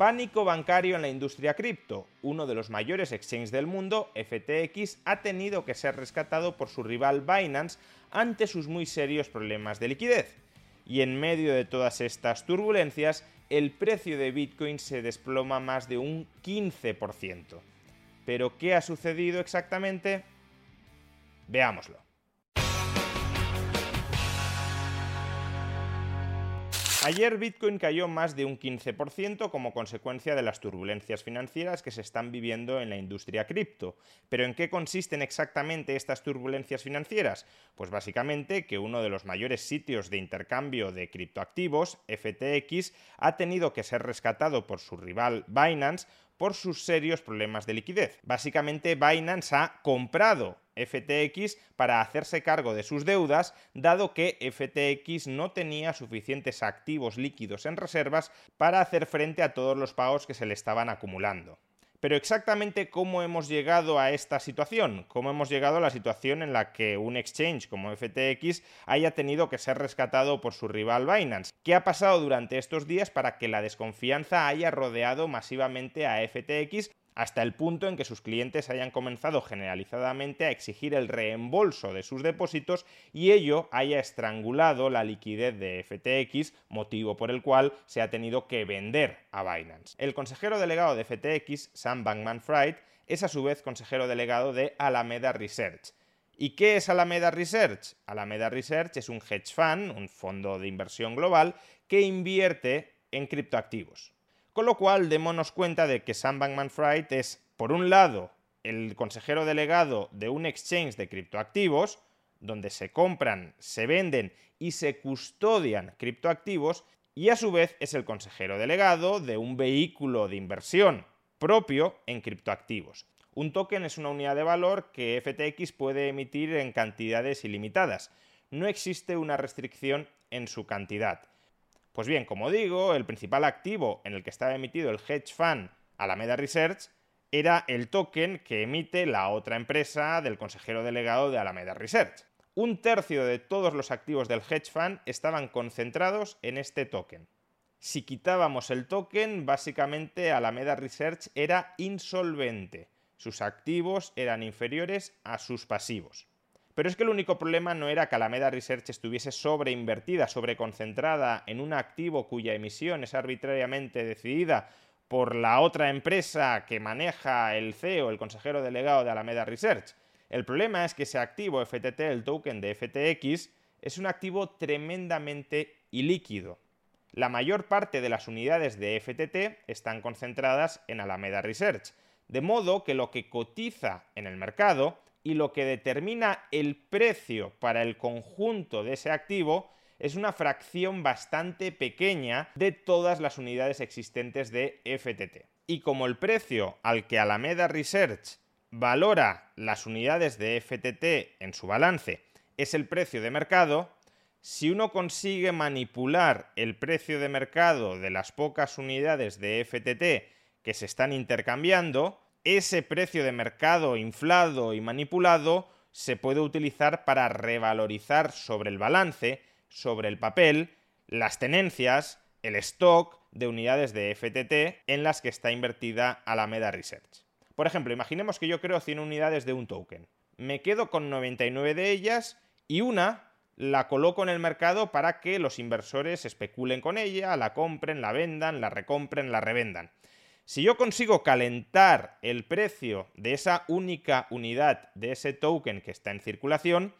Pánico bancario en la industria cripto. Uno de los mayores exchanges del mundo, FTX, ha tenido que ser rescatado por su rival Binance ante sus muy serios problemas de liquidez. Y en medio de todas estas turbulencias, el precio de Bitcoin se desploma más de un 15%. ¿Pero qué ha sucedido exactamente? Veámoslo. Ayer Bitcoin cayó más de un 15% como consecuencia de las turbulencias financieras que se están viviendo en la industria cripto. ¿Pero en qué consisten exactamente estas turbulencias financieras? Pues básicamente que uno de los mayores sitios de intercambio de criptoactivos, FTX, ha tenido que ser rescatado por su rival Binance por sus serios problemas de liquidez. Básicamente Binance ha comprado FTX para hacerse cargo de sus deudas, dado que FTX no tenía suficientes activos líquidos en reservas para hacer frente a todos los pagos que se le estaban acumulando. Pero exactamente cómo hemos llegado a esta situación, cómo hemos llegado a la situación en la que un exchange como FTX haya tenido que ser rescatado por su rival Binance. ¿Qué ha pasado durante estos días para que la desconfianza haya rodeado masivamente a FTX hasta el punto en que sus clientes hayan comenzado generalizadamente a exigir el reembolso de sus depósitos y ello haya estrangulado la liquidez de FTX, motivo por el cual se ha tenido que vender a Binance. El consejero delegado de FTX, Sam Bankman-Fried, es a su vez consejero delegado de Alameda Research. ¿Y qué es Alameda Research? Alameda Research es un hedge fund, un fondo de inversión global, que invierte en criptoactivos. Con lo cual, démonos cuenta de que Sam Bankman-Fried es, por un lado, el consejero delegado de un exchange de criptoactivos, donde se compran, se venden y se custodian criptoactivos, y a su vez es el consejero delegado de un vehículo de inversión propio en criptoactivos. Un token es una unidad de valor que FTX puede emitir en cantidades ilimitadas. No existe una restricción en su cantidad. Pues bien, como digo, el principal activo en el que estaba emitido el hedge fund Alameda Research era el token que emite la otra empresa del consejero delegado de Alameda Research. Un tercio de todos los activos del hedge fund estaban concentrados en este token. Si quitábamos el token, básicamente Alameda Research era insolvente. Sus activos eran inferiores a sus pasivos. Pero es que el único problema no era que Alameda Research estuviese sobreinvertida, sobreconcentrada en un activo cuya emisión es arbitrariamente decidida por la otra empresa que maneja el CEO, el consejero delegado de Alameda Research. El problema es que ese activo FTT, el token de FTX, es un activo tremendamente ilíquido. La mayor parte de las unidades de FTT están concentradas en Alameda Research, de modo que lo que cotiza en el mercado y lo que determina el precio para el conjunto de ese activo es una fracción bastante pequeña de todas las unidades existentes de FTT. Y como el precio al que Alameda Research valora las unidades de FTT en su balance es el precio de mercado, si uno consigue manipular el precio de mercado de las pocas unidades de FTT que se están intercambiando, ese precio de mercado inflado y manipulado se puede utilizar para revalorizar sobre el balance, sobre el papel, las tenencias, el stock de unidades de FTT en las que está invertida Alameda Research. Por ejemplo, imaginemos que yo creo 100 unidades de un token. Me quedo con 99 de ellas y una la coloco en el mercado para que los inversores especulen con ella, la compren, la vendan, la recompren, la revendan. Si yo consigo calentar el precio de esa única unidad de ese token que está en circulación,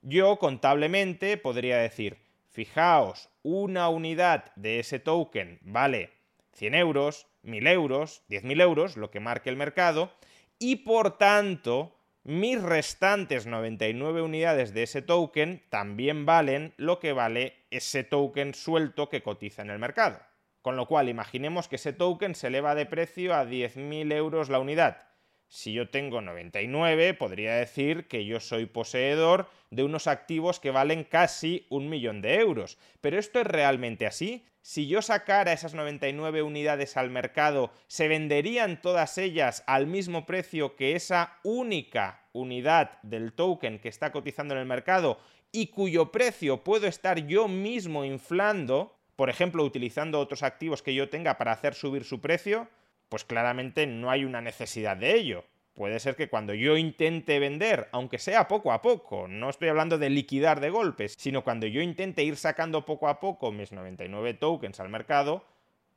yo contablemente podría decir, fijaos, una unidad de ese token vale 100 euros, 1000 euros, 10.000 euros, lo que marque el mercado, y por tanto, mis restantes 99 unidades de ese token también valen lo que vale ese token suelto que cotiza en el mercado. Con lo cual, imaginemos que ese token se eleva de precio a 10.000 euros la unidad. Si yo tengo 99, podría decir que yo soy poseedor de unos activos que valen casi un millón de euros. Pero ¿esto es realmente así? Si yo sacara esas 99 unidades al mercado, ¿se venderían todas ellas al mismo precio que esa única unidad del token que está cotizando en el mercado y cuyo precio puedo estar yo mismo inflando, por ejemplo, utilizando otros activos que yo tenga para hacer subir su precio? pues claramente no hay una necesidad de ello. Puede ser que cuando yo intente vender, aunque sea poco a poco, no estoy hablando de liquidar de golpes, sino cuando yo intente ir sacando poco a poco mis 99 tokens al mercado,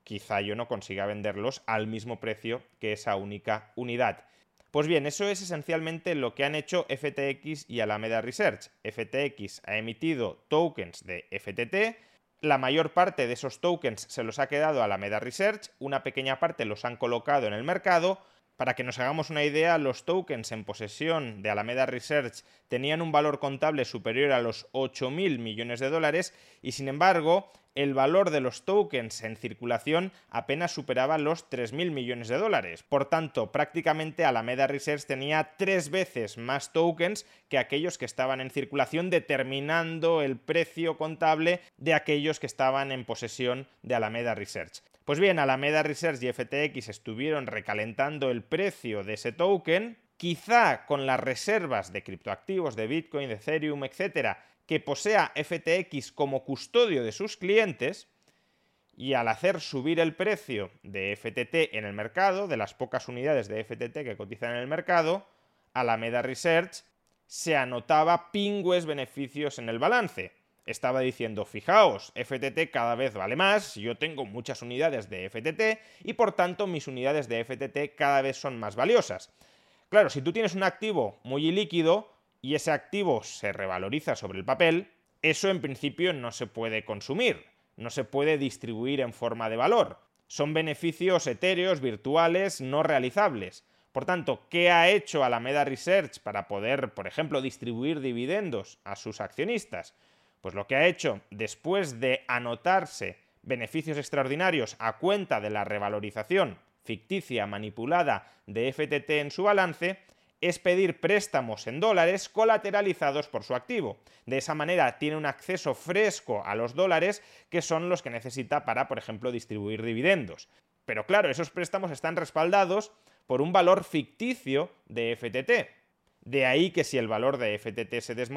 quizá yo no consiga venderlos al mismo precio que esa única unidad. Pues bien, eso es esencialmente lo que han hecho FTX y Alameda Research. FTX ha emitido tokens de FTT, la mayor parte de esos tokens se los ha quedado a la Meda Research, una pequeña parte los han colocado en el mercado. Para que nos hagamos una idea, los tokens en posesión de Alameda Research tenían un valor contable superior a los 8.000 millones de dólares y sin embargo el valor de los tokens en circulación apenas superaba los 3.000 millones de dólares. Por tanto, prácticamente Alameda Research tenía tres veces más tokens que aquellos que estaban en circulación, determinando el precio contable de aquellos que estaban en posesión de Alameda Research. Pues bien, Alameda Research y FTX estuvieron recalentando el precio de ese token, quizá con las reservas de criptoactivos, de Bitcoin, de Ethereum, etcétera, que posea FTX como custodio de sus clientes y al hacer subir el precio de FTT en el mercado, de las pocas unidades de FTT que cotizan en el mercado, Alameda Research se anotaba pingües beneficios en el balance. Estaba diciendo, fijaos, FTT cada vez vale más, yo tengo muchas unidades de FTT y por tanto mis unidades de FTT cada vez son más valiosas. Claro, si tú tienes un activo muy ilíquido, y ese activo se revaloriza sobre el papel, eso en principio no se puede consumir, no se puede distribuir en forma de valor. Son beneficios etéreos, virtuales, no realizables. Por tanto, ¿qué ha hecho Alameda Research para poder, por ejemplo, distribuir dividendos a sus accionistas? Pues lo que ha hecho, después de anotarse beneficios extraordinarios a cuenta de la revalorización ficticia manipulada de FTT en su balance, es pedir préstamos en dólares colateralizados por su activo. De esa manera tiene un acceso fresco a los dólares que son los que necesita para, por ejemplo, distribuir dividendos. Pero claro, esos préstamos están respaldados por un valor ficticio de FTT. De ahí que si el valor de FTT se desmorona...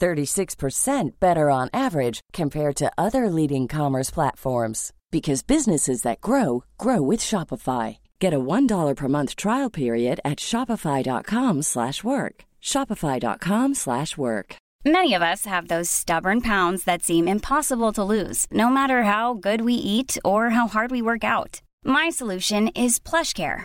36% better on average compared to other leading commerce platforms because businesses that grow grow with Shopify. Get a $1 per month trial period at shopify.com/work. shopify.com/work. Many of us have those stubborn pounds that seem impossible to lose, no matter how good we eat or how hard we work out. My solution is PlushCare.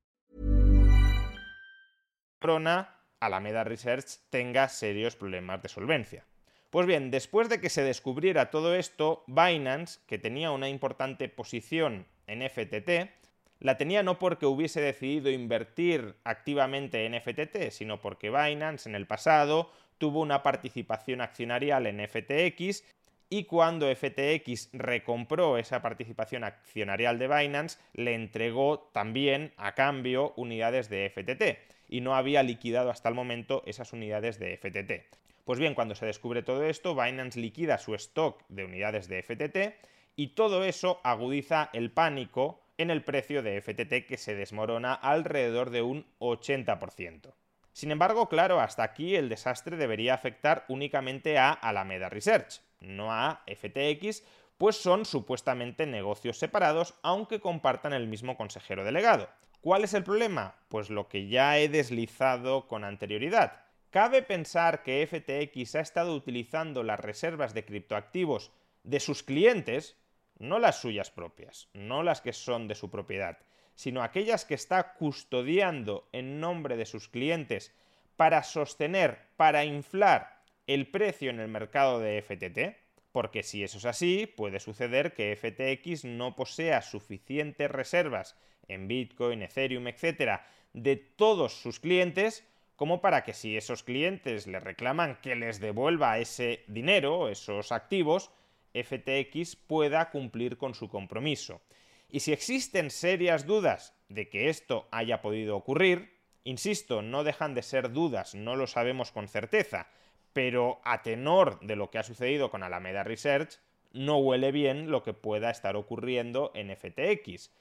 Corona, Alameda Research tenga serios problemas de solvencia. Pues bien, después de que se descubriera todo esto, Binance, que tenía una importante posición en FTT, La tenía no porque hubiese decidido invertir activamente en FTT, sino porque Binance en el pasado tuvo una participación accionarial en FTX y cuando FTX recompró esa participación accionarial de Binance, le entregó también a cambio unidades de FTT y no había liquidado hasta el momento esas unidades de FTT. Pues bien, cuando se descubre todo esto, Binance liquida su stock de unidades de FTT y todo eso agudiza el pánico en el precio de FTT que se desmorona alrededor de un 80%. Sin embargo, claro, hasta aquí el desastre debería afectar únicamente a Alameda Research, no a FTX, pues son supuestamente negocios separados, aunque compartan el mismo consejero delegado. ¿Cuál es el problema? Pues lo que ya he deslizado con anterioridad. ¿Cabe pensar que FTX ha estado utilizando las reservas de criptoactivos de sus clientes no las suyas propias, no las que son de su propiedad, sino aquellas que está custodiando en nombre de sus clientes para sostener, para inflar el precio en el mercado de FTT, porque si eso es así, puede suceder que FTX no posea suficientes reservas en Bitcoin, Ethereum, etcétera, de todos sus clientes como para que si esos clientes le reclaman que les devuelva ese dinero, esos activos, FTX pueda cumplir con su compromiso. Y si existen serias dudas de que esto haya podido ocurrir, insisto, no dejan de ser dudas, no lo sabemos con certeza, pero a tenor de lo que ha sucedido con Alameda Research, no huele bien lo que pueda estar ocurriendo en FTX.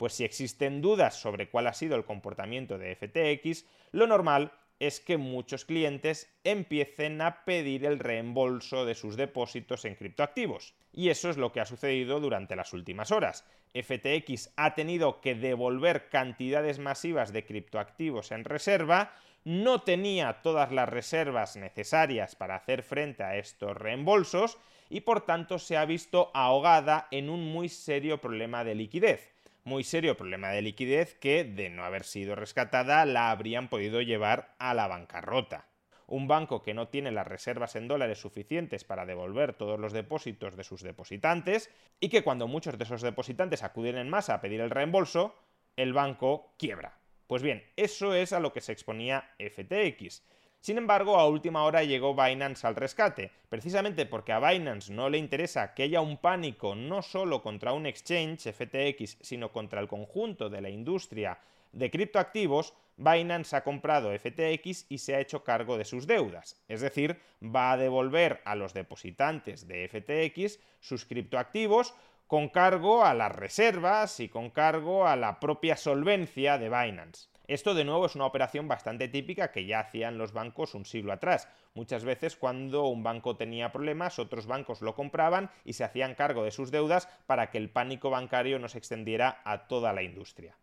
Pues si existen dudas sobre cuál ha sido el comportamiento de FTX, lo normal es que muchos clientes empiecen a pedir el reembolso de sus depósitos en criptoactivos. Y eso es lo que ha sucedido durante las últimas horas. FTX ha tenido que devolver cantidades masivas de criptoactivos en reserva, no tenía todas las reservas necesarias para hacer frente a estos reembolsos y por tanto se ha visto ahogada en un muy serio problema de liquidez muy serio problema de liquidez que, de no haber sido rescatada, la habrían podido llevar a la bancarrota. Un banco que no tiene las reservas en dólares suficientes para devolver todos los depósitos de sus depositantes y que cuando muchos de esos depositantes acuden en masa a pedir el reembolso, el banco quiebra. Pues bien, eso es a lo que se exponía FTX. Sin embargo, a última hora llegó Binance al rescate, precisamente porque a Binance no le interesa que haya un pánico no solo contra un exchange FTX, sino contra el conjunto de la industria de criptoactivos, Binance ha comprado FTX y se ha hecho cargo de sus deudas, es decir, va a devolver a los depositantes de FTX sus criptoactivos con cargo a las reservas y con cargo a la propia solvencia de Binance. Esto de nuevo es una operación bastante típica que ya hacían los bancos un siglo atrás. Muchas veces cuando un banco tenía problemas, otros bancos lo compraban y se hacían cargo de sus deudas para que el pánico bancario no se extendiera a toda la industria.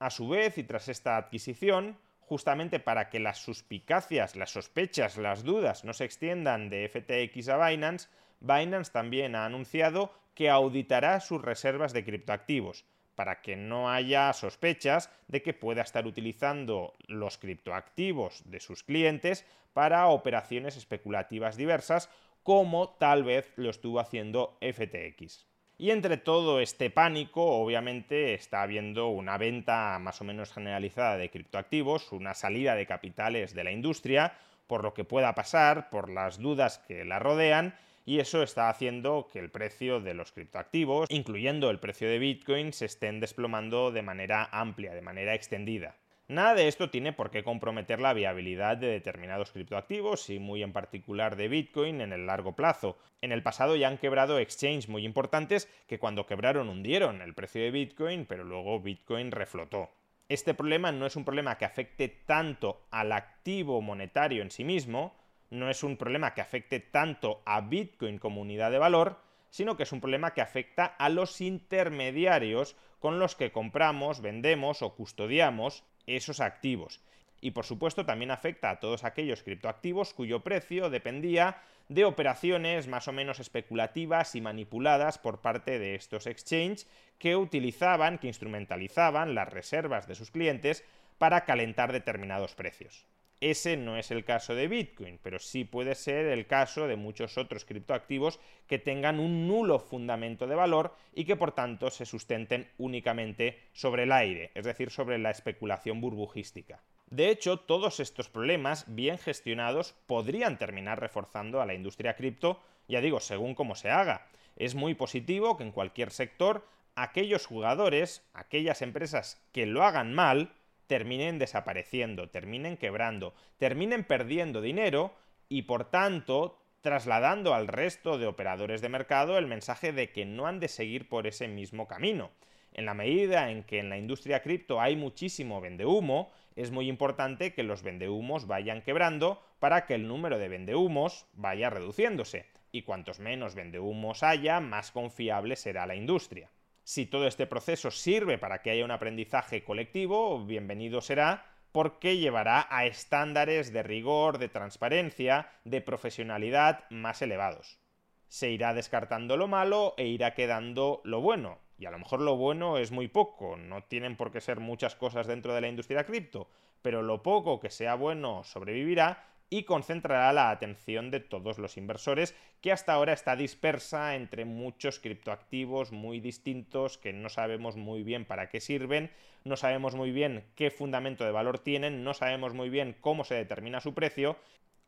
A su vez, y tras esta adquisición, justamente para que las suspicacias, las sospechas, las dudas no se extiendan de FTX a Binance, Binance también ha anunciado que auditará sus reservas de criptoactivos para que no haya sospechas de que pueda estar utilizando los criptoactivos de sus clientes para operaciones especulativas diversas, como tal vez lo estuvo haciendo FTX. Y entre todo este pánico, obviamente, está habiendo una venta más o menos generalizada de criptoactivos, una salida de capitales de la industria, por lo que pueda pasar, por las dudas que la rodean, y eso está haciendo que el precio de los criptoactivos, incluyendo el precio de Bitcoin, se estén desplomando de manera amplia, de manera extendida. Nada de esto tiene por qué comprometer la viabilidad de determinados criptoactivos y muy en particular de Bitcoin en el largo plazo. En el pasado ya han quebrado exchanges muy importantes que cuando quebraron hundieron el precio de Bitcoin, pero luego Bitcoin reflotó. Este problema no es un problema que afecte tanto al activo monetario en sí mismo, no es un problema que afecte tanto a Bitcoin como unidad de valor, sino que es un problema que afecta a los intermediarios con los que compramos, vendemos o custodiamos esos activos. Y por supuesto también afecta a todos aquellos criptoactivos cuyo precio dependía de operaciones más o menos especulativas y manipuladas por parte de estos exchanges que utilizaban, que instrumentalizaban las reservas de sus clientes para calentar determinados precios. Ese no es el caso de Bitcoin, pero sí puede ser el caso de muchos otros criptoactivos que tengan un nulo fundamento de valor y que por tanto se sustenten únicamente sobre el aire, es decir, sobre la especulación burbujística. De hecho, todos estos problemas, bien gestionados, podrían terminar reforzando a la industria cripto, ya digo, según cómo se haga. Es muy positivo que en cualquier sector aquellos jugadores, aquellas empresas que lo hagan mal, terminen desapareciendo, terminen quebrando, terminen perdiendo dinero y por tanto trasladando al resto de operadores de mercado el mensaje de que no han de seguir por ese mismo camino. En la medida en que en la industria cripto hay muchísimo vendehumo, es muy importante que los vendehumos vayan quebrando para que el número de vendehumos vaya reduciéndose. Y cuantos menos vendehumos haya, más confiable será la industria. Si todo este proceso sirve para que haya un aprendizaje colectivo, bienvenido será, porque llevará a estándares de rigor, de transparencia, de profesionalidad más elevados. Se irá descartando lo malo e irá quedando lo bueno. Y a lo mejor lo bueno es muy poco, no tienen por qué ser muchas cosas dentro de la industria cripto, pero lo poco que sea bueno sobrevivirá y concentrará la atención de todos los inversores, que hasta ahora está dispersa entre muchos criptoactivos muy distintos que no sabemos muy bien para qué sirven, no sabemos muy bien qué fundamento de valor tienen, no sabemos muy bien cómo se determina su precio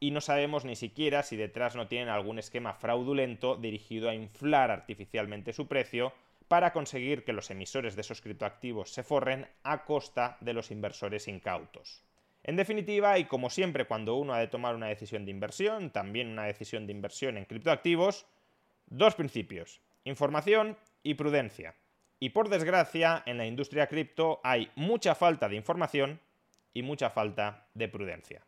y no sabemos ni siquiera si detrás no tienen algún esquema fraudulento dirigido a inflar artificialmente su precio para conseguir que los emisores de esos criptoactivos se forren a costa de los inversores incautos. En definitiva, y como siempre cuando uno ha de tomar una decisión de inversión, también una decisión de inversión en criptoactivos, dos principios, información y prudencia. Y por desgracia, en la industria cripto hay mucha falta de información y mucha falta de prudencia.